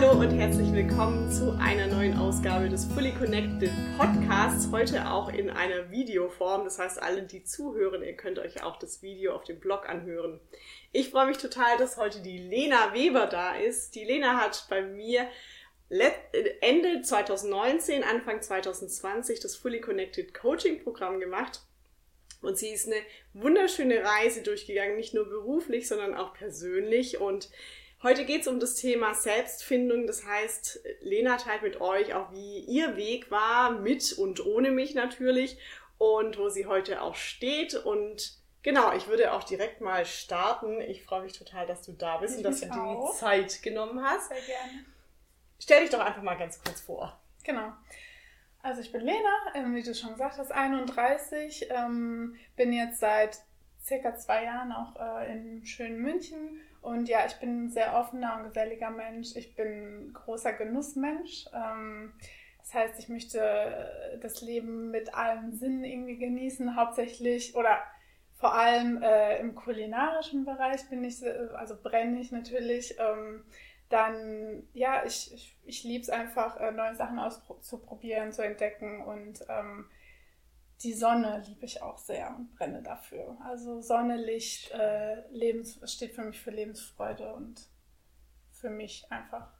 Hallo und herzlich willkommen zu einer neuen Ausgabe des Fully Connected Podcasts. Heute auch in einer Videoform. Das heißt, alle, die zuhören, ihr könnt euch auch das Video auf dem Blog anhören. Ich freue mich total, dass heute die Lena Weber da ist. Die Lena hat bei mir Ende 2019, Anfang 2020 das Fully Connected Coaching Programm gemacht. Und sie ist eine wunderschöne Reise durchgegangen, nicht nur beruflich, sondern auch persönlich. Und heute geht es um das Thema Selbstfindung. Das heißt, Lena teilt mit euch auch, wie ihr Weg war, mit und ohne mich natürlich. Und wo sie heute auch steht. Und genau, ich würde auch direkt mal starten. Ich freue mich total, dass du da bist Ich und dass du dir auch. die Zeit genommen hast. Sehr gerne. Stell dich doch einfach mal ganz kurz vor. Genau. Also ich bin Lena, ähm, wie du schon gesagt hast, 31, ähm, bin jetzt seit circa zwei Jahren auch äh, in schönen München und ja, ich bin ein sehr offener und geselliger Mensch. Ich bin großer Genussmensch. Ähm, das heißt, ich möchte das Leben mit allen Sinnen irgendwie genießen, hauptsächlich oder vor allem äh, im kulinarischen Bereich bin ich, also brenne ich natürlich. Ähm, dann, ja, ich, ich, ich liebe es einfach, äh, neue Sachen auszuprobieren, zu entdecken und ähm, die Sonne liebe ich auch sehr und brenne dafür. Also Sonne, Licht, äh, Lebens, steht für mich für Lebensfreude und für mich einfach.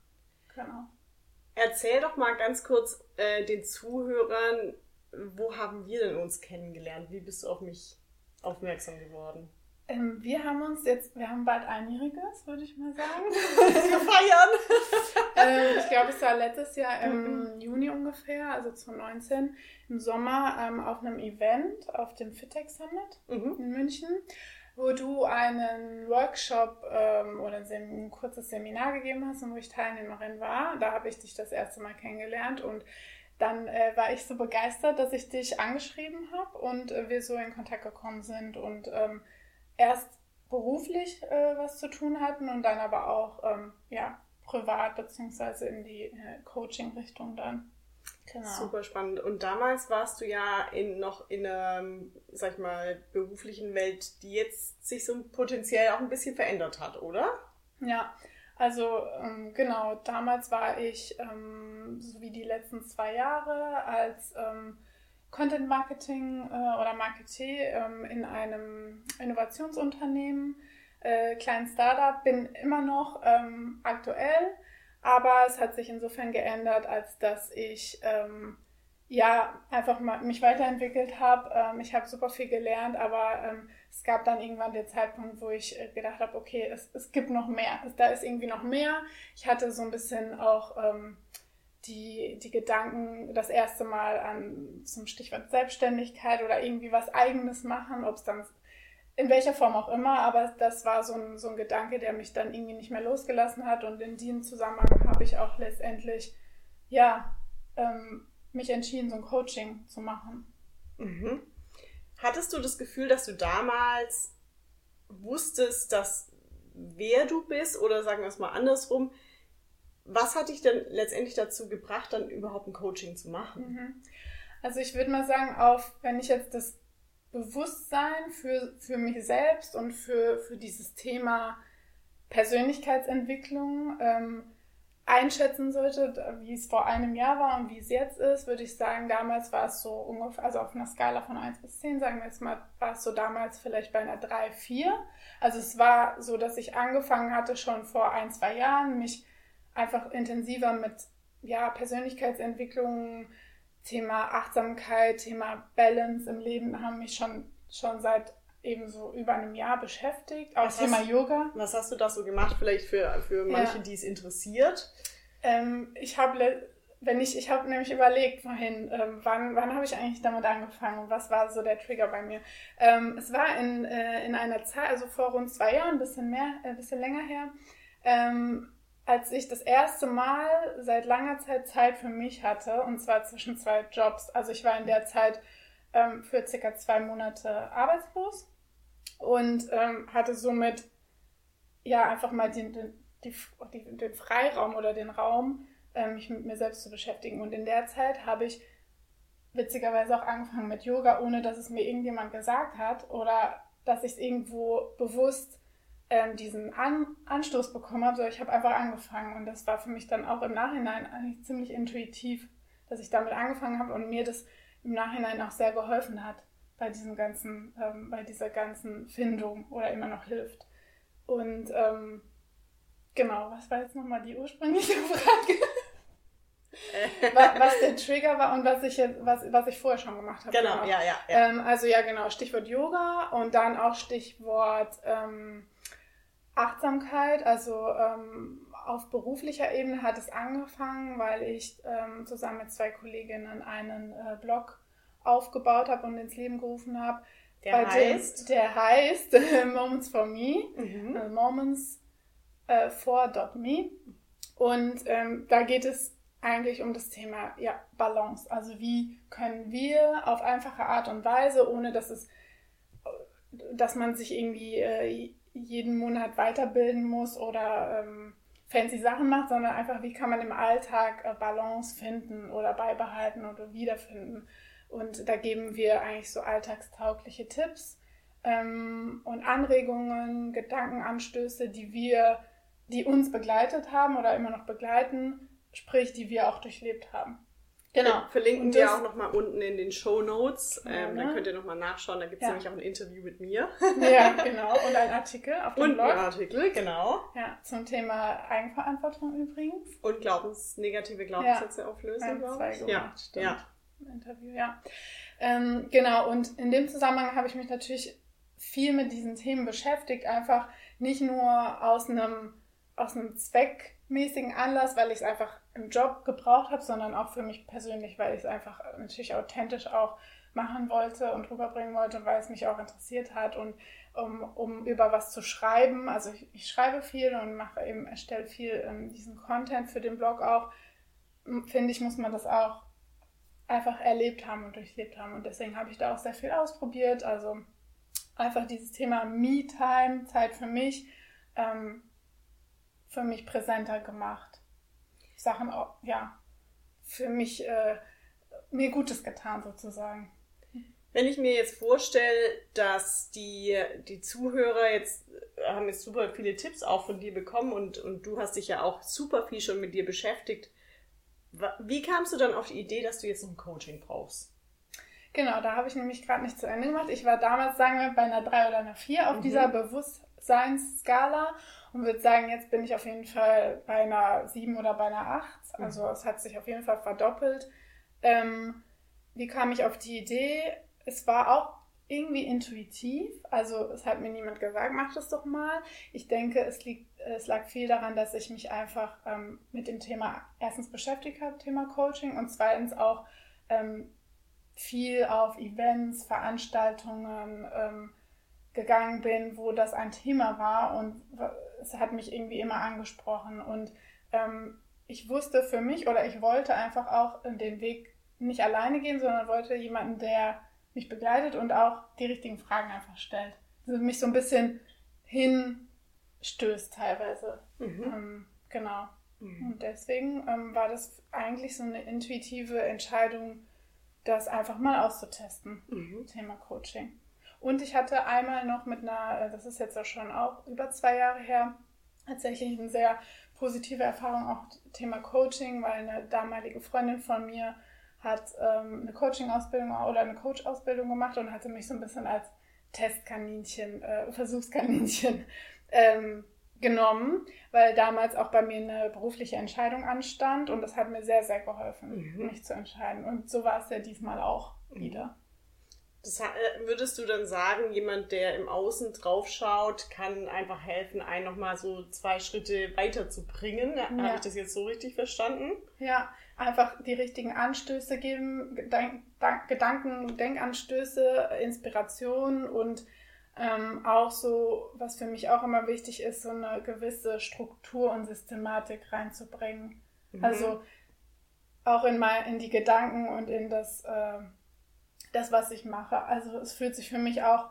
Genau. Erzähl doch mal ganz kurz äh, den Zuhörern, wo haben wir denn uns kennengelernt? Wie bist du auf mich aufmerksam geworden? Ähm, wir haben uns jetzt, wir haben bald einjähriges, würde ich mal sagen. Wir feiern! ähm, ich glaube, es war letztes Jahr im Juni ungefähr, also 2019, im Sommer ähm, auf einem Event auf dem Fitech Summit Mhm. in München, wo du einen Workshop ähm, oder ein, ein kurzes Seminar gegeben hast und wo ich Teilnehmerin war. Da habe ich dich das erste Mal kennengelernt und dann äh, war ich so begeistert, dass ich dich angeschrieben habe und äh, wir so in Kontakt gekommen sind und ähm, erst beruflich äh, was zu tun hatten und dann aber auch ähm, ja, privat beziehungsweise in die äh, Coaching-Richtung dann. Genau. Super spannend. Und damals warst du ja in, noch in einer, sag ich mal, beruflichen Welt, die jetzt sich so potenziell auch ein bisschen verändert hat, oder? Ja, also ähm, genau, damals war ich, ähm, so wie die letzten zwei Jahre, als ähm, Content Marketing äh, oder Marketer ähm, in einem Innovationsunternehmen, äh, kleinen Startup, bin immer noch ähm, aktuell, aber es hat sich insofern geändert, als dass ich ähm, ja einfach mal mich weiterentwickelt habe. Ähm, ich habe super viel gelernt, aber ähm, es gab dann irgendwann den Zeitpunkt, wo ich äh, gedacht habe, okay, es, es gibt noch mehr. Da ist irgendwie noch mehr. Ich hatte so ein bisschen auch ähm, die, die Gedanken das erste Mal an zum Stichwort Selbstständigkeit oder irgendwie was eigenes machen, ob es dann in welcher Form auch immer, aber das war so ein, so ein Gedanke, der mich dann irgendwie nicht mehr losgelassen hat und in diesem Zusammenhang habe ich auch letztendlich, ja, ähm, mich entschieden, so ein Coaching zu machen. Mhm. Hattest du das Gefühl, dass du damals wusstest, dass wer du bist oder sagen wir es mal andersrum, was hat dich denn letztendlich dazu gebracht, dann überhaupt ein Coaching zu machen? Mhm. Also ich würde mal sagen, auf, wenn ich jetzt das Bewusstsein für, für mich selbst und für, für dieses Thema Persönlichkeitsentwicklung ähm, einschätzen sollte, wie es vor einem Jahr war und wie es jetzt ist, würde ich sagen, damals war es so ungefähr, also auf einer Skala von 1 bis 10, sagen wir jetzt mal, war es so damals vielleicht bei einer 3, 4. Also es war so, dass ich angefangen hatte, schon vor ein, zwei Jahren, mich einfach intensiver mit ja, Persönlichkeitsentwicklung, Thema Achtsamkeit, Thema Balance im Leben haben mich schon, schon seit eben so über einem Jahr beschäftigt. Auch Was Thema hast- Yoga. Was hast du da so gemacht, vielleicht für, für manche, Ja. die es interessiert? Ähm, ich habe, wenn ich, ich habe nämlich überlegt vorhin, ähm, wann, wann habe ich eigentlich damit angefangen und was war so der Trigger bei mir? Ähm, es war in, äh, in einer Zeit, also vor rund zwei Jahren, ein bisschen mehr, ein bisschen länger her, ähm, als ich das erste Mal seit langer Zeit Zeit für mich hatte, und zwar zwischen zwei Jobs. Also ich war in der Zeit ähm, für circa zwei Monate arbeitslos und ähm, hatte somit ja einfach mal den, den, die, die, den Freiraum oder den Raum, ähm, mich mit mir selbst zu beschäftigen. Und in der Zeit habe ich witzigerweise auch angefangen mit Yoga, ohne dass es mir irgendjemand gesagt hat oder dass ich es irgendwo bewusst ähm, diesen An Anstoß bekommen habe, sondern ich habe einfach angefangen. Und das war für mich dann auch im Nachhinein eigentlich ziemlich intuitiv, dass ich damit angefangen habe und mir das im Nachhinein auch sehr geholfen hat bei diesem ganzen, ähm, bei dieser ganzen Findung oder immer noch hilft. Und ähm, genau, was war jetzt nochmal die ursprüngliche Frage? was der Trigger war und was ich, was, was ich vorher schon gemacht habe. Genau, genau. ja, ja. ja. Ähm, also ja, genau, Stichwort Yoga und dann auch Stichwort ähm, Achtsamkeit. Also ähm, auf beruflicher Ebene hat es angefangen, weil ich ähm, zusammen mit zwei Kolleginnen einen äh, Blog aufgebaut habe und ins Leben gerufen habe. Der heißt? Dem, der heißt Moments for Me, mhm. äh, Moments äh, for Me. Und ähm, da geht es eigentlich um das Thema ja, Balance. Also wie können wir auf einfache Art und Weise, ohne dass es, dass man sich irgendwie äh, jeden Monat weiterbilden muss oder ähm, fancy Sachen macht, sondern einfach, wie kann man im Alltag äh, Balance finden oder beibehalten oder wiederfinden. Und da geben wir eigentlich so alltagstaugliche Tipps ähm, und Anregungen, Gedankenanstöße, die wir, die uns begleitet haben oder immer noch begleiten, sprich, die wir auch durchlebt haben. Genau. Verlinken und wir auch nochmal unten in den Show Notes. Ja, ähm, ne? Dann könnt ihr nochmal nachschauen. Da gibt es ja. nämlich auch ein Interview mit mir. Ja, genau. Und ein Artikel auf dem und Blog. Und ein Artikel, genau. Ja, zum Thema Eigenverantwortung übrigens. Und Glaubens, negative Glaubenssätze ja. auflösen, glaube ich. Ja, stimmt. Ja. Interview, ja. Ähm, genau, und in dem Zusammenhang habe ich mich natürlich viel mit diesen Themen beschäftigt. Einfach nicht nur aus einem, aus einem zweckmäßigen Anlass, weil ich es einfach im Job gebraucht habe, sondern auch für mich persönlich, weil ich es einfach natürlich authentisch auch machen wollte und rüberbringen wollte und weil es mich auch interessiert hat und um, um über was zu schreiben. Also ich, ich schreibe viel und mache eben, erstelle viel ähm, diesen Content für den Blog auch. Finde ich, muss man das auch einfach erlebt haben und durchlebt haben. Und deswegen habe ich da auch sehr viel ausprobiert. Also einfach dieses Thema Me-Time, Zeit für mich, ähm, für mich präsenter gemacht. Sachen auch, ja, für mich äh, mir Gutes getan sozusagen. Wenn ich mir jetzt vorstelle, dass die, die Zuhörer jetzt haben jetzt super viele Tipps auch von dir bekommen und, und du hast dich ja auch super viel schon mit dir beschäftigt. Wie kamst du dann auf die Idee, dass du jetzt ein Coaching brauchst? Genau, da habe ich nämlich gerade nicht zu Ende gemacht. Ich war damals, sagen wir, bei einer 3 oder einer 4 auf mhm. dieser Bewusstseinsskala und würde sagen, jetzt bin ich auf jeden Fall bei einer 7 oder bei einer 8. Mhm. Also es hat sich auf jeden Fall verdoppelt. Ähm, wie kam ich auf die Idee? Es war auch irgendwie intuitiv. Also es hat mir niemand gesagt, mach das doch mal. Ich denke, es, liegt, es lag viel daran, dass ich mich einfach ähm, mit dem Thema erstens beschäftigt habe, Thema Coaching, und zweitens auch ähm, viel auf Events, Veranstaltungen ähm, gegangen bin, wo das ein Thema war und es hat mich irgendwie immer angesprochen. Und ähm, ich wusste für mich oder ich wollte einfach auch den Weg nicht alleine gehen, sondern wollte jemanden, der mich begleitet und auch die richtigen Fragen einfach stellt. Also mich so ein bisschen hinstößt teilweise. Mhm. Ähm, genau. Mhm. Und deswegen ähm, war das eigentlich so eine intuitive Entscheidung, das einfach mal auszutesten, mhm. Thema Coaching. Und ich hatte einmal noch mit einer, äh, das ist jetzt auch schon auch über zwei Jahre her, tatsächlich eine sehr positive Erfahrung auch Thema Coaching, weil eine damalige Freundin von mir hat ähm, eine Coaching-Ausbildung oder eine Coach-Ausbildung gemacht und hatte mich so ein bisschen als Testkaninchen, äh, Versuchskaninchen ähm, genommen, weil damals auch bei mir eine berufliche Entscheidung anstand und das hat mir sehr, sehr geholfen, mhm. mich zu entscheiden. Und so war es ja diesmal auch mhm. wieder. Das, äh, würdest du dann sagen, jemand, der im Außen drauf schaut, kann einfach helfen, einen nochmal so zwei Schritte weiterzubringen? Ja. Habe ich das jetzt so richtig verstanden? Ja, einfach die richtigen Anstöße geben, Gedank Gedanken, Denkanstöße, Inspiration und ähm, auch so, was für mich auch immer wichtig ist, so eine gewisse Struktur und Systematik reinzubringen. Mhm. Also auch in, mein, in die Gedanken und in das, äh, das, was ich mache. Also es fühlt sich für mich auch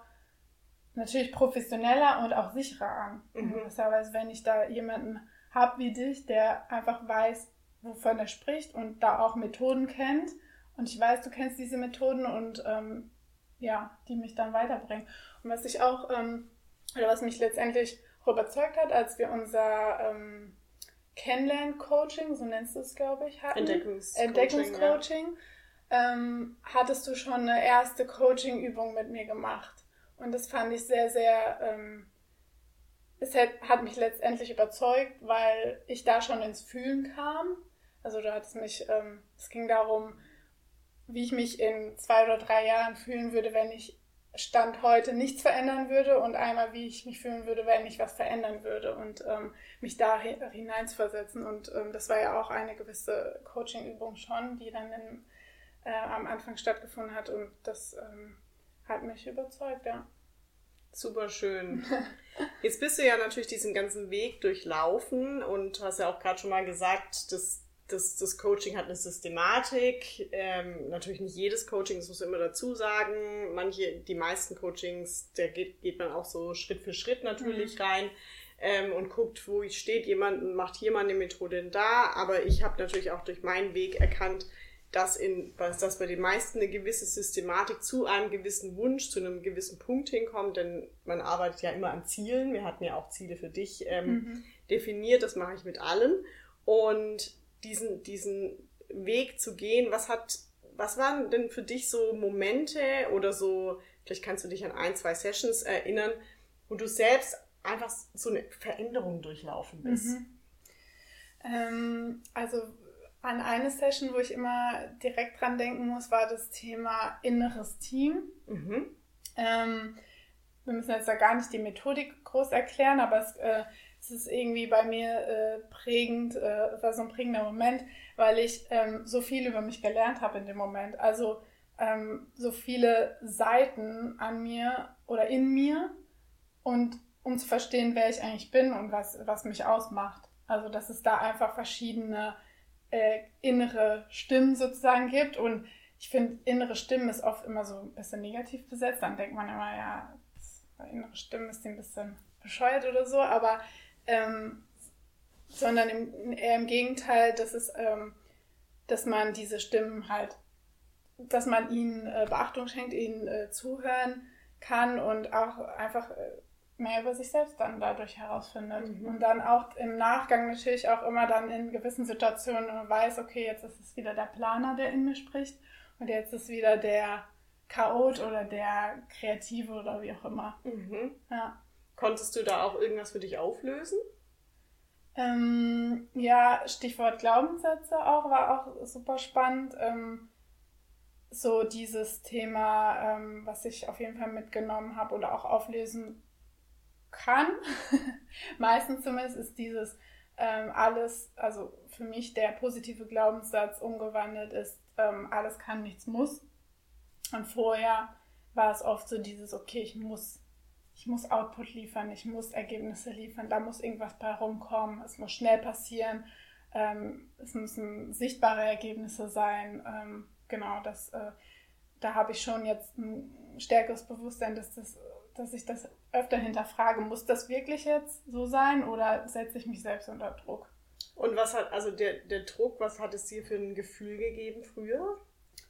natürlich professioneller und auch sicherer an. Mhm. Gewisserweise, wenn ich da jemanden habe wie dich, der einfach weiß, wovon er spricht und da auch Methoden kennt. Und ich weiß, du kennst diese Methoden und ähm, ja, die mich dann weiterbringen. Und was ich auch, ähm, oder was mich letztendlich überzeugt hat, als wir unser ähm, Kennenlern-Coaching, so nennst du es, glaube ich, hatten. Entdeckungscoaching. Entdeckungscoaching. Ja. Ähm, hattest du schon eine erste Coaching-Übung mit mir gemacht. Und das fand ich sehr, sehr, ähm, es hat, hat mich letztendlich überzeugt, weil ich da schon ins Fühlen kam. Also du hattest mich, ähm, es ging darum, wie ich mich in zwei oder drei Jahren fühlen würde, wenn ich Stand heute nichts verändern würde und einmal, wie ich mich fühlen würde, wenn ich was verändern würde und ähm, mich da hineinzuversetzen. Und ähm, das war ja auch eine gewisse Coaching-Übung schon, die dann in, äh, am Anfang stattgefunden hat und das ähm, hat mich überzeugt, ja. Super schön. Jetzt bist du ja natürlich diesen ganzen Weg durchlaufen und hast ja auch gerade schon mal gesagt, dass das, das Coaching hat eine Systematik. Ähm, natürlich nicht jedes Coaching, das muss man immer dazu sagen. Manche, die meisten Coachings, da geht, geht man auch so Schritt für Schritt natürlich mhm. rein ähm, und guckt, wo steht jemand und macht hier mal eine Methode da. Aber ich habe natürlich auch durch meinen Weg erkannt, dass, in, dass bei den meisten eine gewisse Systematik zu einem gewissen Wunsch, zu einem gewissen Punkt hinkommt, denn man arbeitet ja immer an Zielen. Wir hatten ja auch Ziele für dich ähm, mhm. definiert, das mache ich mit allen. Und diesen, diesen Weg zu gehen, was hat, was waren denn für dich so Momente oder so, vielleicht kannst du dich an ein, zwei Sessions erinnern, wo du selbst einfach so eine Veränderung durchlaufen bist? Mhm. Ähm, also an eine Session, wo ich immer direkt dran denken muss, war das Thema inneres Team. Mhm. Ähm, wir müssen jetzt da gar nicht die Methodik groß erklären, aber es äh, es ist irgendwie bei mir äh, prägend, äh, war so ein prägender Moment, weil ich ähm, so viel über mich gelernt habe in dem Moment. Also ähm, so viele Seiten an mir oder in mir und um zu verstehen, wer ich eigentlich bin und was, was mich ausmacht. Also dass es da einfach verschiedene äh, innere Stimmen sozusagen gibt und ich finde, innere Stimmen ist oft immer so ein bisschen negativ besetzt. Dann denkt man immer, ja, innere Stimmen ist ein bisschen bescheuert oder so, aber ähm, sondern im, eher im Gegenteil, dass es, ähm, dass man diese Stimmen halt, dass man ihnen äh, Beachtung schenkt, ihnen äh, zuhören kann und auch einfach äh, mehr über sich selbst dann dadurch herausfindet. Mhm. Und dann auch im Nachgang natürlich auch immer dann in gewissen Situationen weiß, okay, jetzt ist es wieder der Planer, der in mir spricht und jetzt ist wieder der Chaot oder der Kreative oder wie auch immer. Mhm. Ja. Konntest du da auch irgendwas für dich auflösen? Ähm, ja, Stichwort Glaubenssätze auch, war auch super spannend. Ähm, so dieses Thema, ähm, was ich auf jeden Fall mitgenommen habe oder auch auflösen kann, meistens zumindest, ist dieses ähm, alles, also für mich der positive Glaubenssatz umgewandelt ist, ähm, alles kann, nichts muss. Und vorher war es oft so dieses, okay, ich muss ich muss Output liefern, ich muss Ergebnisse liefern, da muss irgendwas bei rumkommen, es muss schnell passieren, ähm, es müssen sichtbare Ergebnisse sein. Ähm, genau, das, äh, da habe ich schon jetzt ein stärkeres Bewusstsein, dass, das, dass ich das öfter hinterfrage. Muss das wirklich jetzt so sein oder setze ich mich selbst unter Druck? Und was hat, also der, der Druck, was hat es dir für ein Gefühl gegeben früher?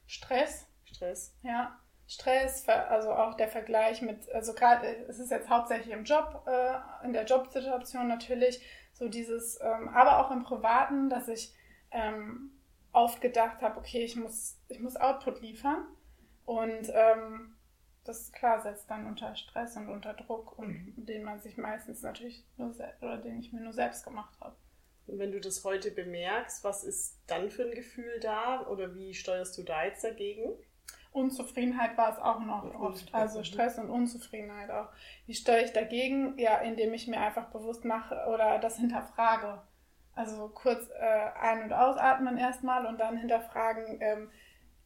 Stress. Stress. Ja. Stress, also auch der Vergleich mit, also gerade, es ist jetzt hauptsächlich im Job, äh, in der Jobsituation natürlich, so dieses, ähm, aber auch im Privaten, dass ich ähm, oft gedacht habe, okay, ich muss, ich muss Output liefern und ähm, das klar setzt dann unter Stress und unter Druck und mhm. den man sich meistens natürlich nur oder den ich mir nur selbst gemacht habe. Und wenn du das heute bemerkst, was ist dann für ein Gefühl da oder wie steuerst du da jetzt dagegen? Unzufriedenheit war es auch noch oft. Also Stress und Unzufriedenheit auch. Wie steuere ich dagegen? Ja, indem ich mir einfach bewusst mache oder das hinterfrage. Also kurz äh, ein- und ausatmen erstmal und dann hinterfragen, ähm,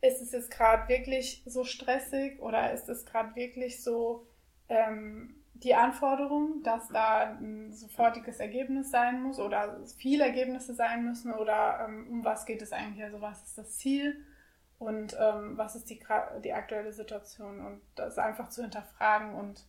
ist es jetzt gerade wirklich so stressig oder ist es gerade wirklich so ähm, die Anforderung, dass da ein sofortiges Ergebnis sein muss oder viele Ergebnisse sein müssen oder ähm, um was geht es eigentlich? Also was ist das Ziel? und ähm, was ist die, die aktuelle Situation und das einfach zu hinterfragen und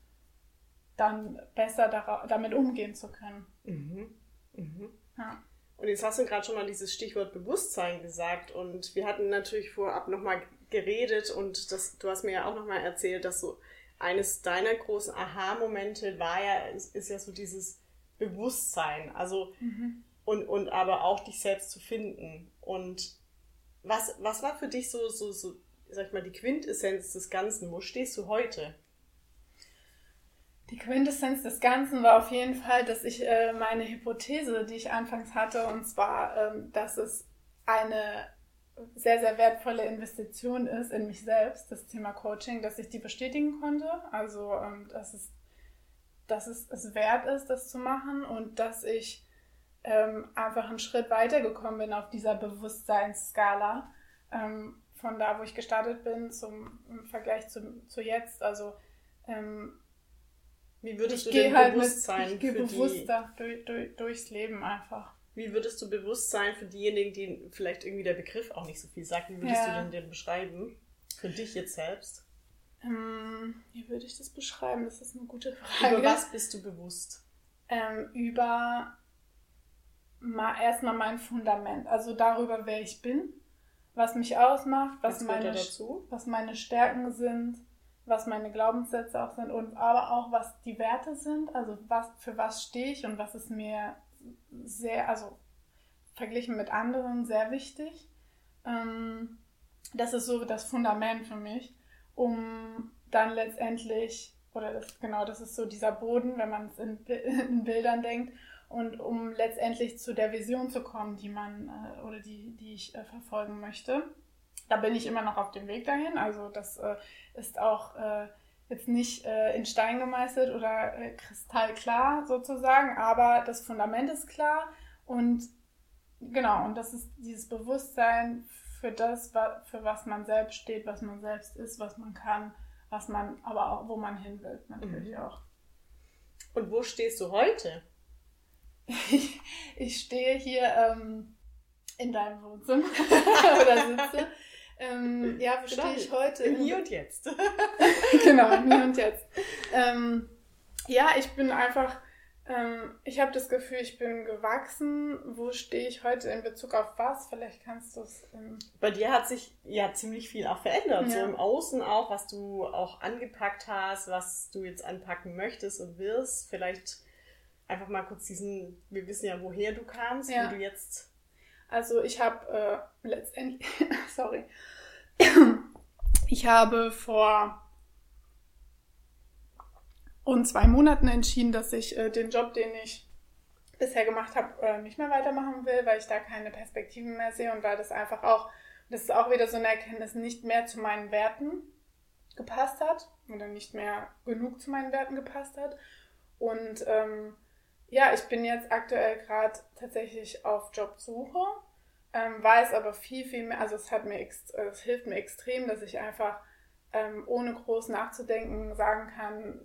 dann besser damit umgehen zu können. Mhm. Mhm. Ja. Und jetzt hast du gerade schon mal dieses Stichwort Bewusstsein gesagt und wir hatten natürlich vorab nochmal geredet und das, du hast mir ja auch nochmal erzählt, dass so eines deiner großen Aha-Momente war ja, ist, ist ja so dieses Bewusstsein, also mhm. und, und aber auch dich selbst zu finden. Und was, was war für dich so, so, so, sag ich mal, die Quintessenz des Ganzen? Wo stehst du heute? Die Quintessenz des Ganzen war auf jeden Fall, dass ich äh, meine Hypothese, die ich anfangs hatte, und zwar, ähm, dass es eine sehr, sehr wertvolle Investition ist in mich selbst, das Thema Coaching, dass ich die bestätigen konnte. Also, ähm, dass, es, dass es es wert ist, das zu machen und dass ich ähm, einfach einen Schritt weitergekommen bin auf dieser Bewusstseinsskala. Ähm, von da, wo ich gestartet bin, zum, im Vergleich zu, zu jetzt. Also, ähm, wie würdest ich du denn halt bewusst sein? Ich gehe bewusster die... durch, durch, durchs Leben einfach. Wie würdest du bewusst sein für diejenigen, die vielleicht irgendwie der Begriff auch nicht so viel sagt? Wie würdest ja. du denn den beschreiben? Für dich jetzt selbst? Ähm, wie würde ich das beschreiben? Das ist eine gute Frage. Über was bist du bewusst? Ähm, über mal erstmal mein Fundament, also darüber, wer ich bin, was mich ausmacht, was, meine, was meine Stärken sind, was meine Glaubenssätze auch sind und aber auch was die Werte sind, also was für was stehe ich und was ist mir sehr, also verglichen mit anderen sehr wichtig. Ähm, das ist so das Fundament für mich, um dann letztendlich, oder das, genau, das ist so dieser Boden, wenn man es in, in Bildern denkt, und um letztendlich zu der Vision zu kommen, die man äh, oder die, die ich äh, verfolgen möchte. Da bin ich immer noch auf dem Weg dahin. Also das äh, ist auch äh, jetzt nicht äh, in Stein gemeißelt oder äh, kristallklar sozusagen, aber das Fundament ist klar und genau, und das ist dieses Bewusstsein für das, für was man selbst steht, was man selbst ist, was man kann, was man, aber auch, wo man hin will, natürlich mhm. auch. Und wo stehst du heute? ich, ich stehe hier ähm, in deinem Wohnzimmer oder sitze ähm, ja, wo genau, stehe ich heute? Im Hier und Jetzt. genau, im Hier und Jetzt. Ähm, ja, ich bin einfach, ähm, ich habe das Gefühl, ich bin gewachsen. Wo stehe ich heute in Bezug auf was? Vielleicht kannst du es. Ähm Bei dir hat sich ja ziemlich viel auch verändert. Ja. So im Außen auch, was du auch angepackt hast, was du jetzt anpacken möchtest und wirst. Vielleicht einfach mal kurz diesen, wir wissen ja, woher du kamst, ja. wie du jetzt also ich habe äh, letztendlich, sorry, ich habe vor rund zwei Monaten entschieden, dass ich äh, den Job, den ich bisher gemacht habe, äh, nicht mehr weitermachen will, weil ich da keine Perspektiven mehr sehe und weil das einfach auch, das ist auch wieder so eine Erkenntnis, nicht mehr zu meinen Werten gepasst hat oder nicht mehr genug zu meinen Werten gepasst hat. Und ähm, ja, ich bin jetzt aktuell gerade tatsächlich auf Jobsuche, ähm, weiß aber viel, viel mehr, also es, hat mir es hilft mir extrem, dass ich einfach ähm, ohne groß nachzudenken sagen kann,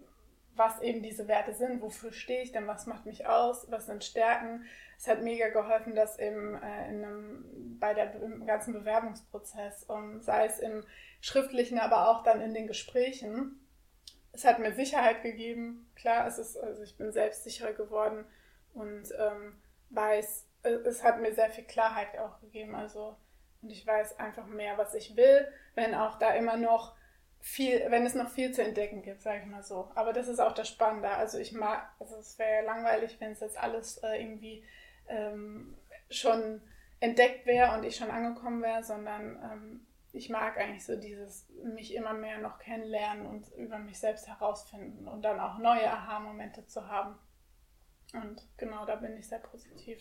was eben diese Werte sind, wofür stehe ich denn, was macht mich aus, was sind Stärken. Es hat mega geholfen, dass im, äh, in einem, bei der im ganzen Bewerbungsprozess, um, ähm, sei es im schriftlichen, aber auch dann in den Gesprächen, es hat mir Sicherheit gegeben. Klar, es ist, also ich bin selbstsicherer geworden und ähm, weiß, es hat mir sehr viel Klarheit auch gegeben. Also, und ich weiß einfach mehr, was ich will, wenn auch da immer noch viel, wenn es noch viel zu entdecken gibt, sage ich mal so. Aber das ist auch das Spannende. Also ich mag, also es wäre ja langweilig, wenn es jetzt alles äh, irgendwie ähm, schon entdeckt wäre und ich schon angekommen wäre, sondern ähm, ich mag eigentlich so dieses mich immer mehr noch kennenlernen und über mich selbst herausfinden und dann auch neue Aha-Momente zu haben. Und genau, da bin ich sehr positiv.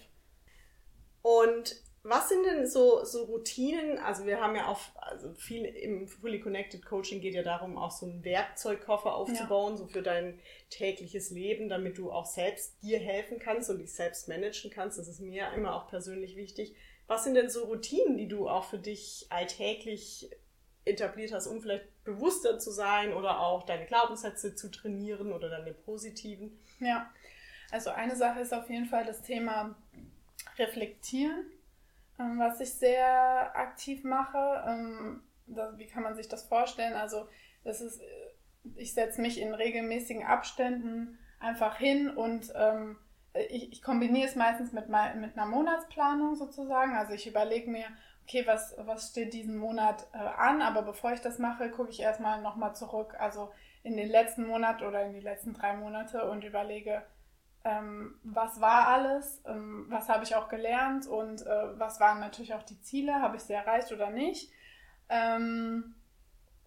Und was sind denn so, so Routinen? Also wir haben ja auch, also viel im Fully Connected Coaching geht ja darum, auch so einen Werkzeugkoffer aufzubauen, ja. so für dein tägliches Leben, damit du auch selbst dir helfen kannst und dich selbst managen kannst. Das ist mir immer auch persönlich wichtig. Was sind denn so Routinen, die du auch für dich alltäglich etabliert hast, um vielleicht bewusster zu sein oder auch deine Glaubenssätze zu trainieren oder deine positiven? Ja, also eine Sache ist auf jeden Fall das Thema Reflektieren, ähm, was ich sehr aktiv mache. Ähm, wie kann man sich das vorstellen? Also das ist, ich setze mich in regelmäßigen Abständen einfach hin und ähm, ich, ich kombiniere es meistens mit, mit einer Monatsplanung sozusagen. Also ich überlege mir, okay, was, was steht diesen Monat äh, an, aber bevor ich das mache, gucke ich erstmal nochmal zurück, also in den letzten Monat oder in die letzten drei Monate und überlege, ähm, was war alles, ähm, was habe ich auch gelernt und äh, was waren natürlich auch die Ziele, habe ich sie erreicht oder nicht, ähm,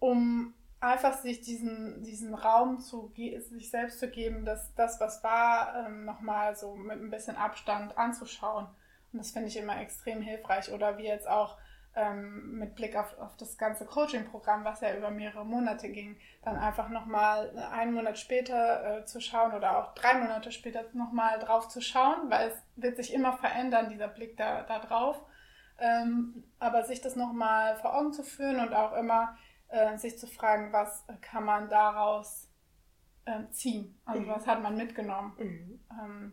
um einfach sich diesen, diesen Raum zu sich selbst zu geben, dass das, was war, ähm, nochmal so mit ein bisschen Abstand anzuschauen. Und das finde ich immer extrem hilfreich. Oder wie jetzt auch ähm, mit Blick auf, auf das ganze Coaching-Programm, was ja über mehrere Monate ging, dann einfach nochmal einen Monat später äh, zu schauen oder auch drei Monate später nochmal drauf zu schauen, weil es wird sich immer verändern, dieser Blick da, da drauf. Ähm, aber sich das nochmal vor Augen zu führen und auch immer äh, sich zu fragen, was kann man daraus äh, ziehen? Also mhm. was hat man mitgenommen? Mhm. Ähm,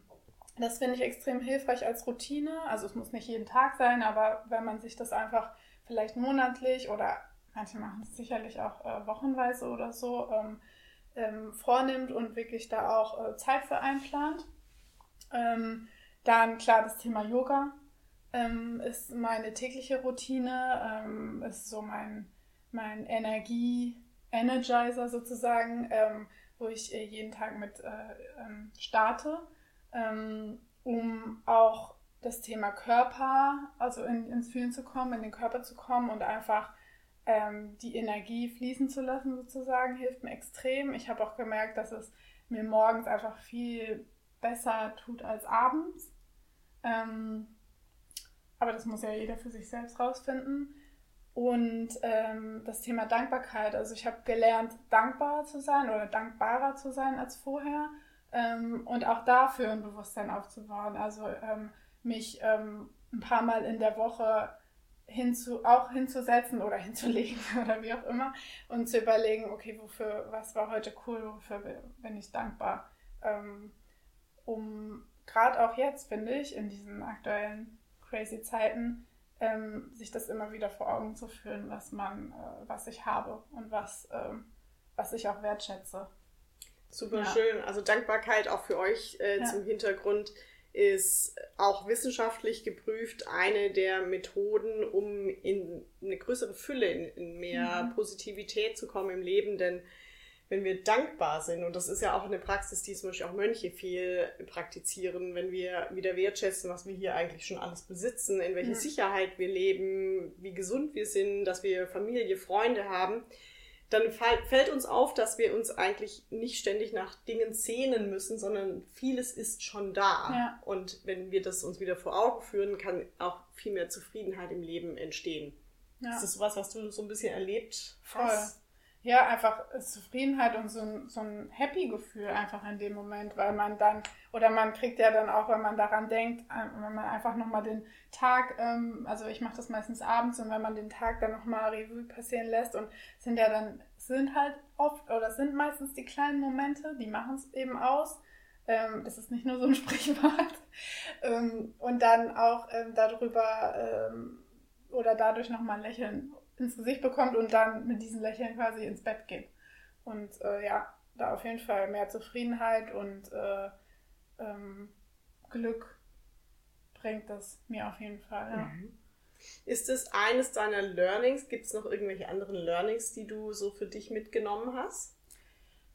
das finde ich extrem hilfreich als Routine. Also es muss nicht jeden Tag sein, aber wenn man sich das einfach vielleicht monatlich oder manche machen es sicherlich auch äh, wochenweise oder so ähm, ähm, vornimmt und wirklich da auch äh, Zeit für einplant. Ähm, dann klar das Thema Yoga ähm, ist meine tägliche Routine, ähm, ist so mein, mein Energie-Energizer sozusagen, ähm, wo ich äh, jeden Tag mit äh, starte ähm, um auch das Thema Körper, also in, ins Fühlen zu kommen, in den Körper zu kommen und einfach ähm, die Energie fließen zu lassen, sozusagen, hilft mir extrem. Ich habe auch gemerkt, dass es mir morgens einfach viel besser tut als abends. Ähm, aber das muss ja jeder für sich selbst rausfinden. Und ähm, das Thema Dankbarkeit. Also ich habe gelernt, dankbar zu sein oder dankbarer zu sein als vorher. Ähm, und auch dafür ein Bewusstsein aufzubauen. Also ähm, mich ähm, ein paar Mal in der Woche hinzu, auch hinzusetzen oder hinzulegen oder wie auch immer und zu überlegen, okay, wofür, was war heute cool, wofür bin ich dankbar. Ähm, um gerade auch jetzt, finde ich, in diesen aktuellen crazy Zeiten, ähm, sich das immer wieder vor Augen zu führen, was man, äh, was ich habe und was, ähm, was ich auch wertschätze. Super ja. schön. Also Dankbarkeit auch für euch äh, ja. zum Hintergrund ist auch wissenschaftlich geprüft eine der Methoden, um in eine größere Fülle, in, mehr mhm. Positivität zu kommen im Leben. Denn wenn wir dankbar sind, und das ist ja auch eine Praxis, die zum Beispiel auch Mönche viel praktizieren, wenn wir wieder wertschätzen, was wir hier eigentlich schon alles besitzen, in welcher mhm. Sicherheit wir leben, wie gesund wir sind, dass wir Familie, Freunde haben, dann fällt uns auf, dass wir uns eigentlich nicht ständig nach Dingen sehnen müssen, sondern vieles ist schon da. Ja. Und wenn wir das uns wieder vor Augen führen, kann auch viel mehr Zufriedenheit im Leben entstehen. Ja. Ist das sowas, was du so ein bisschen erlebt hast? Ja, einfach Zufriedenheit und so ein, so ein Happy-Gefühl einfach in dem Moment, weil man dann, oder man kriegt ja dann auch, wenn man daran denkt, äh, wenn man einfach nochmal den Tag, ähm, also ich mache das meistens abends und wenn man den Tag dann nochmal Revue passieren lässt und sind ja dann, sind halt oft, oder sind meistens die kleinen Momente, die machen es eben aus. Ähm, das ist nicht nur so ein Sprichwort. ähm, und dann auch ähm, darüber ähm, oder dadurch nochmal lächeln ins Gesicht bekommt und dann mit diesen Lächeln quasi ins Bett geht. Und äh, ja, da auf jeden Fall mehr Zufriedenheit und äh, ähm, Glück bringt das mir auf jeden Fall. Ja. Mhm. Ist es eines deiner Learnings? Gibt es noch irgendwelche anderen Learnings, die du so für dich mitgenommen hast?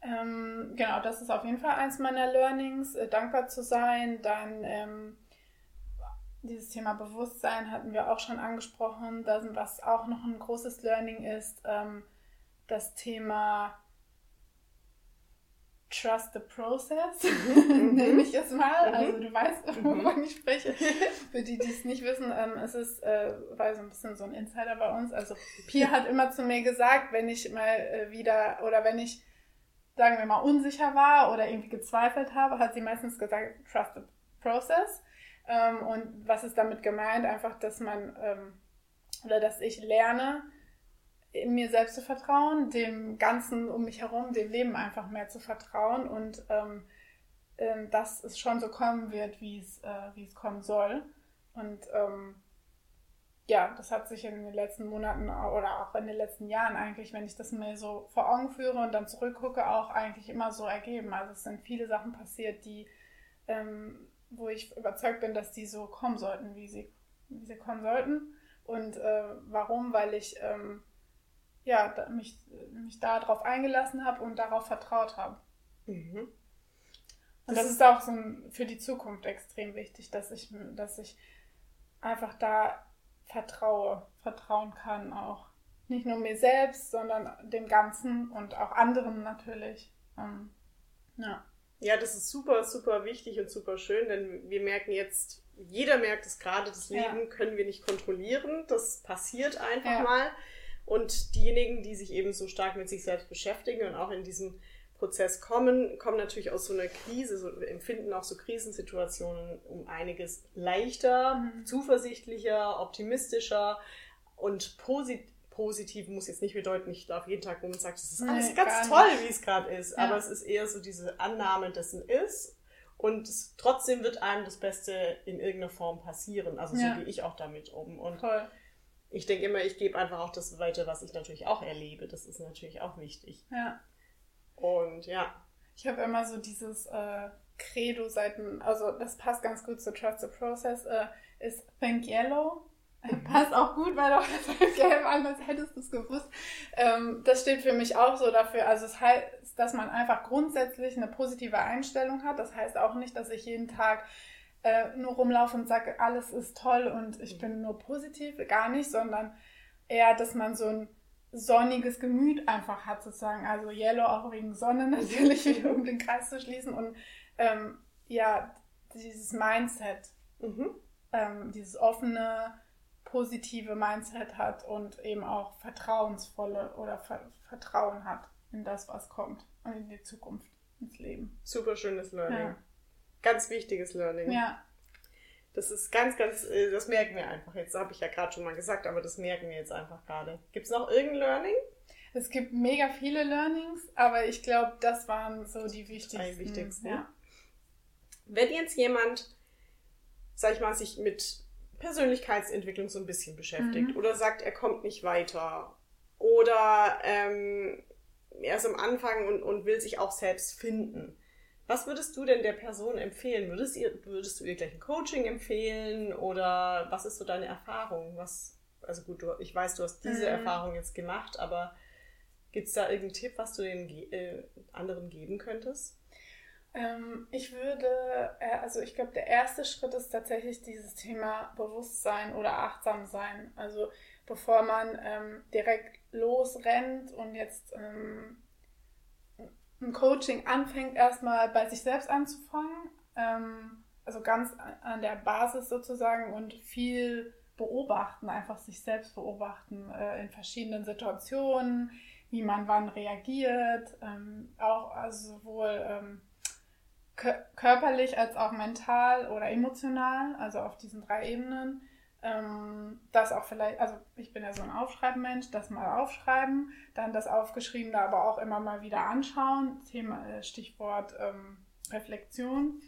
Ähm, genau, das ist auf jeden Fall eins meiner Learnings, äh, dankbar zu sein, dann ähm, dieses Thema Bewusstsein hatten wir auch schon angesprochen. Das, was auch noch ein großes Learning ist, ähm, das Thema Trust the Process, mhm. nenne ich es mal. Mhm. Also du weißt, mhm. wovon ich spreche. Für die, die es nicht wissen, ähm, es ist, äh, war so ein bisschen so ein Insider bei uns. Also Pia hat immer zu mir gesagt, wenn ich mal äh, wieder oder wenn ich, sagen wir mal, unsicher war oder irgendwie gezweifelt habe, hat sie meistens gesagt, Trust the Process. Ähm, und was ist damit gemeint? Einfach, dass man ähm, oder dass ich lerne, mir selbst zu vertrauen, dem Ganzen um mich herum, dem Leben einfach mehr zu vertrauen und ähm, ähm, dass es schon so kommen wird, wie es, äh, wie es kommen soll. Und ähm, ja, das hat sich in den letzten Monaten oder auch in den letzten Jahren eigentlich, wenn ich das mir so vor Augen führe und dann zurückgucke, auch eigentlich immer so ergeben. Also es sind viele Sachen passiert, die ähm, wo ich überzeugt bin, dass die so kommen sollten, wie sie, wie sie kommen sollten. Und äh, warum? Weil ich ähm, ja, da, mich, mich darauf eingelassen habe und darauf vertraut habe. Mhm. Und das, das ist auch so ein, für die Zukunft extrem wichtig, dass ich, dass ich einfach da vertraue, vertrauen kann auch. Nicht nur mir selbst, sondern dem Ganzen und auch anderen natürlich. Ähm, ja. Ja, das ist super, super wichtig und super schön, denn wir merken jetzt, jeder merkt es gerade, das Leben ja. können wir nicht kontrollieren. Das passiert einfach ja. mal. Und diejenigen, die sich eben so stark mit sich selbst beschäftigen und auch in diesem Prozess kommen, kommen natürlich aus so einer Krise, so, empfinden auch so Krisensituationen um einiges leichter, mhm. zuversichtlicher, optimistischer und positiv positiv muss jetzt nicht bedeuten, ich darf jeden Tag rum und sage, das ist alles nee, ganz toll, wie es gerade ist. Ja. Aber es ist eher so diese Annahme dessen ist. Und es, trotzdem wird einem das Beste in irgendeiner Form passieren. Also ja. so gehe ich auch damit um. Und Voll. ich denke immer, ich gebe einfach auch das weiter, was ich natürlich auch erlebe. Das ist natürlich auch wichtig. Ja. Und ja. Ich habe immer so dieses äh, Credo-Seiten, also das passt ganz gut zu Trust the Process, äh, ist Think Yellow. Passt auch gut, weil doch das gelb an, als hättest du es gewusst. Ähm, das steht für mich auch so dafür. Also es heißt, dass man einfach grundsätzlich eine positive Einstellung hat. Das heißt auch nicht, dass ich jeden Tag äh, nur rumlaufe und sage, alles ist toll und ich bin nur positiv. Gar nicht, sondern eher, dass man so ein sonniges Gemüt einfach hat, sozusagen. Also Yellow auch wegen Sonne natürlich, um den Kreis zu schließen. Und ähm, ja, dieses Mindset, mhm. ähm, dieses offene, positive Mindset hat und eben auch vertrauensvolle oder Ver Vertrauen hat in das, was kommt und in die Zukunft, ins Leben. Super schönes Learning. Ja. Ganz wichtiges Learning. Ja. Das ist ganz, ganz, äh, das merken wir einfach. Jetzt habe ich ja gerade schon mal gesagt, aber das merken wir jetzt einfach gerade. Gibt es noch irgendein Learning? Es gibt mega viele Learnings, aber ich glaube, das waren so die wichtigsten. Die wichtigsten. Ja. Wenn jetzt jemand, sag ich mal, sich mit Persönlichkeitsentwicklung so ein bisschen beschäftigt mhm. oder sagt, er kommt nicht weiter oder ähm, er ist am Anfang und, und will sich auch selbst finden. Was würdest du denn der Person empfehlen? Würdest, ihr, würdest du ihr gleich ein Coaching empfehlen oder was ist so deine Erfahrung? Was, also gut, du, ich weiß, du hast diese mhm. Erfahrung jetzt gemacht, aber gibt es da irgendeinen Tipp, was du den äh, anderen geben könntest? Ähm, ich würde, äh, also ich glaube, der erste Schritt ist tatsächlich dieses Thema Bewusstsein oder Achtsamsein. Also bevor man ähm, direkt losrennt und jetzt ähm, ein Coaching anfängt, erstmal bei sich selbst anzufangen. Ähm, also ganz an der Basis sozusagen und viel beobachten, einfach sich selbst beobachten äh, in verschiedenen Situationen, wie man wann reagiert, ähm, auch also sowohl ähm, körperlich als auch mental oder emotional, also auf diesen drei Ebenen. Ähm, das auch vielleicht, also ich bin ja so ein Aufschreibmensch, das mal aufschreiben, dann das Aufgeschriebene aber auch immer mal wieder anschauen, Thema, äh, Stichwort ähm, Reflexion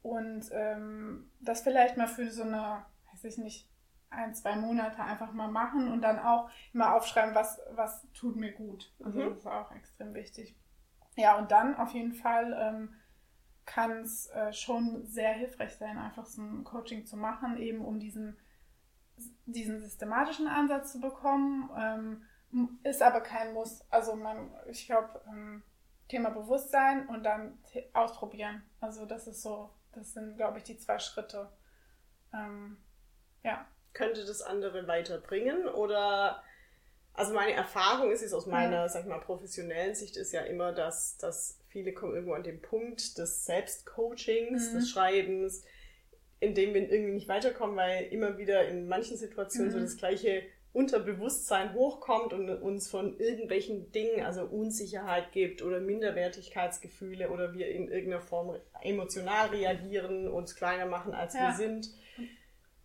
und ähm, das vielleicht mal für so eine, weiß ich nicht, ein, zwei Monate einfach mal machen und dann auch immer aufschreiben, was, was tut mir gut. Also mhm. das ist auch extrem wichtig. Ja, und dann auf jeden Fall ähm, kann es äh, schon sehr hilfreich sein, einfach so ein Coaching zu machen, eben um diesen, diesen systematischen Ansatz zu bekommen. Ähm, ist aber kein Muss. Also man, ich glaube, ähm, Thema Bewusstsein und dann ausprobieren. Also das ist so, das sind, glaube ich, die zwei Schritte. Ähm, ja. Könnte das andere weiterbringen oder also meine Erfahrung ist jetzt aus meiner, ja. sag ich mal, professionellen Sicht ist ja immer, dass, dass viele kommen irgendwo an den Punkt des Selbstcoachings, mhm. des Schreibens, in dem wir irgendwie nicht weiterkommen, weil immer wieder in manchen Situationen mhm. so das gleiche Unterbewusstsein hochkommt und uns von irgendwelchen Dingen, also Unsicherheit gibt oder Minderwertigkeitsgefühle oder wir in irgendeiner Form emotional reagieren, uns kleiner machen, als ja. wir sind,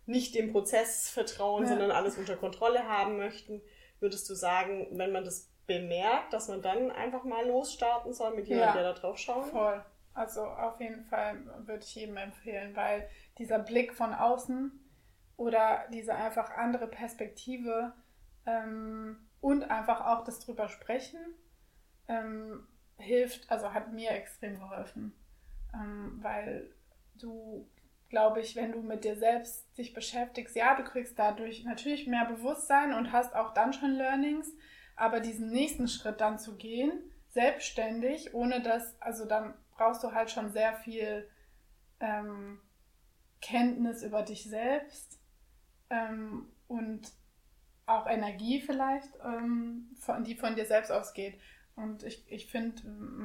nicht dem Prozess vertrauen, ja. sondern alles unter Kontrolle haben möchten. Würdest du sagen, wenn man das bemerkt, dass man dann einfach mal losstarten soll mit jemandem, ja, der da drauf schaut? Voll. Also auf jeden Fall würde ich jedem empfehlen, weil dieser Blick von außen oder diese einfach andere Perspektive ähm, und einfach auch das drüber sprechen ähm, hilft, also hat mir extrem geholfen, ähm, weil du glaube ich, wenn du mit dir selbst dich beschäftigst, ja, du kriegst dadurch natürlich mehr Bewusstsein und hast auch dann schon Learnings, aber diesen nächsten Schritt dann zu gehen, selbstständig, ohne dass, also dann brauchst du halt schon sehr viel ähm, Kenntnis über dich selbst ähm, und auch Energie vielleicht, ähm, von, die von dir selbst ausgeht. Und ich, ich finde,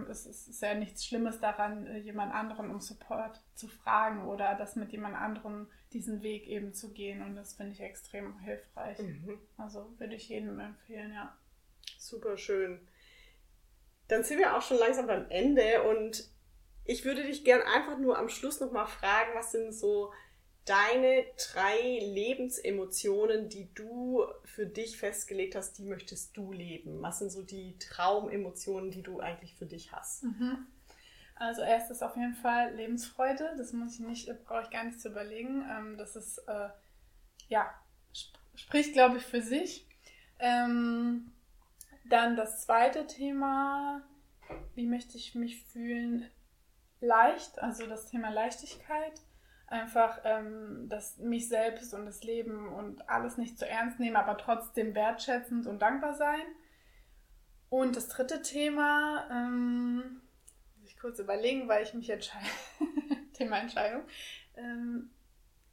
es ist ja nichts Schlimmes daran, äh, jemand anderen um Support zu fragen oder das mit jemand anderem diesen Weg eben zu gehen. Und das finde ich extrem hilfreich. Mhm. Also würde ich jedem empfehlen, ja. Super schön. Dann sind wir auch schon langsam beim Ende und ich würde dich gern einfach nur am Schluss nochmal fragen, was sind so deine drei Lebensemotionen, die du für dich festgelegt hast, die möchtest du leben? Was sind so die Traumemotionen, die du eigentlich für dich hast? Mhm. Also erstes auf jeden Fall Lebensfreude. Das muss ich nicht, brauche ich gar nicht zu überlegen. Ähm, das ist äh, ja spricht, glaube ich, für sich. Ähm, dann das zweite Thema, wie möchte ich mich fühlen? Leicht, also das Thema Leichtigkeit einfach ähm, das mich selbst und das Leben und alles nicht zu ernst nehmen, aber trotzdem wertschätzend und dankbar sein. Und das dritte Thema, ähm, muss ich kurz überlegen, weil ich mich entscheide, Thema Entscheidung, ähm,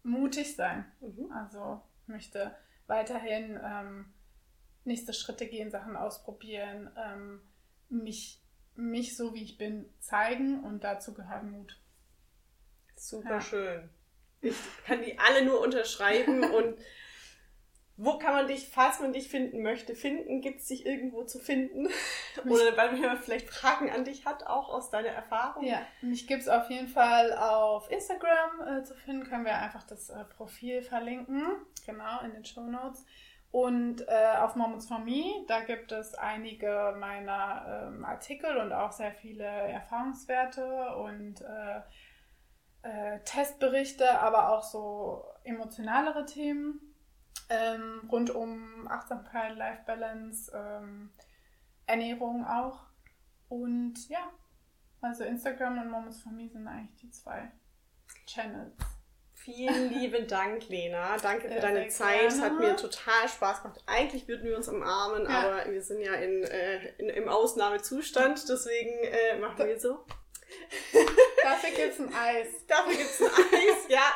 mutig sein. Mhm. Also möchte weiterhin ähm, nächste Schritte gehen, Sachen ausprobieren, ähm, mich, mich so wie ich bin zeigen und dazu gehört Mut. Super ja. schön. Ich kann die alle nur unterschreiben und wo kann man dich, falls man dich finden möchte, finden? Gibt es dich irgendwo zu finden? Oder weil man vielleicht Fragen an dich hat, auch aus deiner Erfahrung? Ja, mich gibt es auf jeden Fall auf Instagram äh, zu finden. Können wir einfach das äh, Profil verlinken, genau, in den Show Notes. Und äh, auf Moments for Me, da gibt es einige meiner ähm, Artikel und auch sehr viele Erfahrungswerte und äh, Testberichte, aber auch so emotionalere Themen ähm, rund um Achtsamkeit, Life Balance, ähm, Ernährung auch. Und ja, also Instagram und Moments for Me sind eigentlich die zwei Channels. Vielen lieben Dank, Lena. Danke für deine Zeit. Es hat mir total Spaß gemacht. Eigentlich würden wir uns umarmen, ja. aber wir sind ja in, äh, in, im Ausnahmezustand. Deswegen äh, machen wir so. Dafür gibt's ein Eis. Dafür gibt's ein Eis, ja.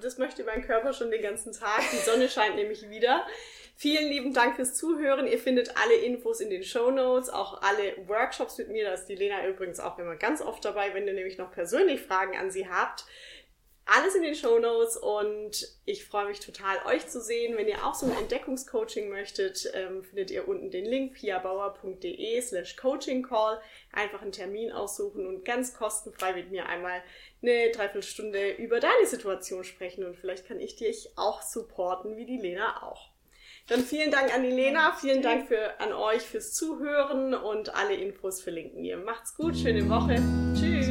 Das möchte mein Körper schon den ganzen Tag. Die Sonne scheint nämlich wieder. Vielen lieben Dank fürs Zuhören. Ihr findet alle Infos in den Show Notes, auch alle Workshops mit mir. Da ist die Lena übrigens auch immer ganz oft dabei, wenn ihr nämlich noch persönlich Fragen an sie habt alles in den Show Notes und ich freue mich total, euch zu sehen. Wenn ihr auch so ein Entdeckungscoaching möchtet, ähm, findet ihr unten den Link piabauer.de slash coaching call. Einfach einen Termin aussuchen und ganz kostenfrei mit mir einmal eine Dreiviertelstunde über deine Situation sprechen und vielleicht kann ich dich auch supporten, wie die Lena auch. Dann vielen Dank an die Lena, vielen Dank für, an euch fürs Zuhören und alle Infos verlinken wir. Macht's gut, schöne Woche. Tschüss.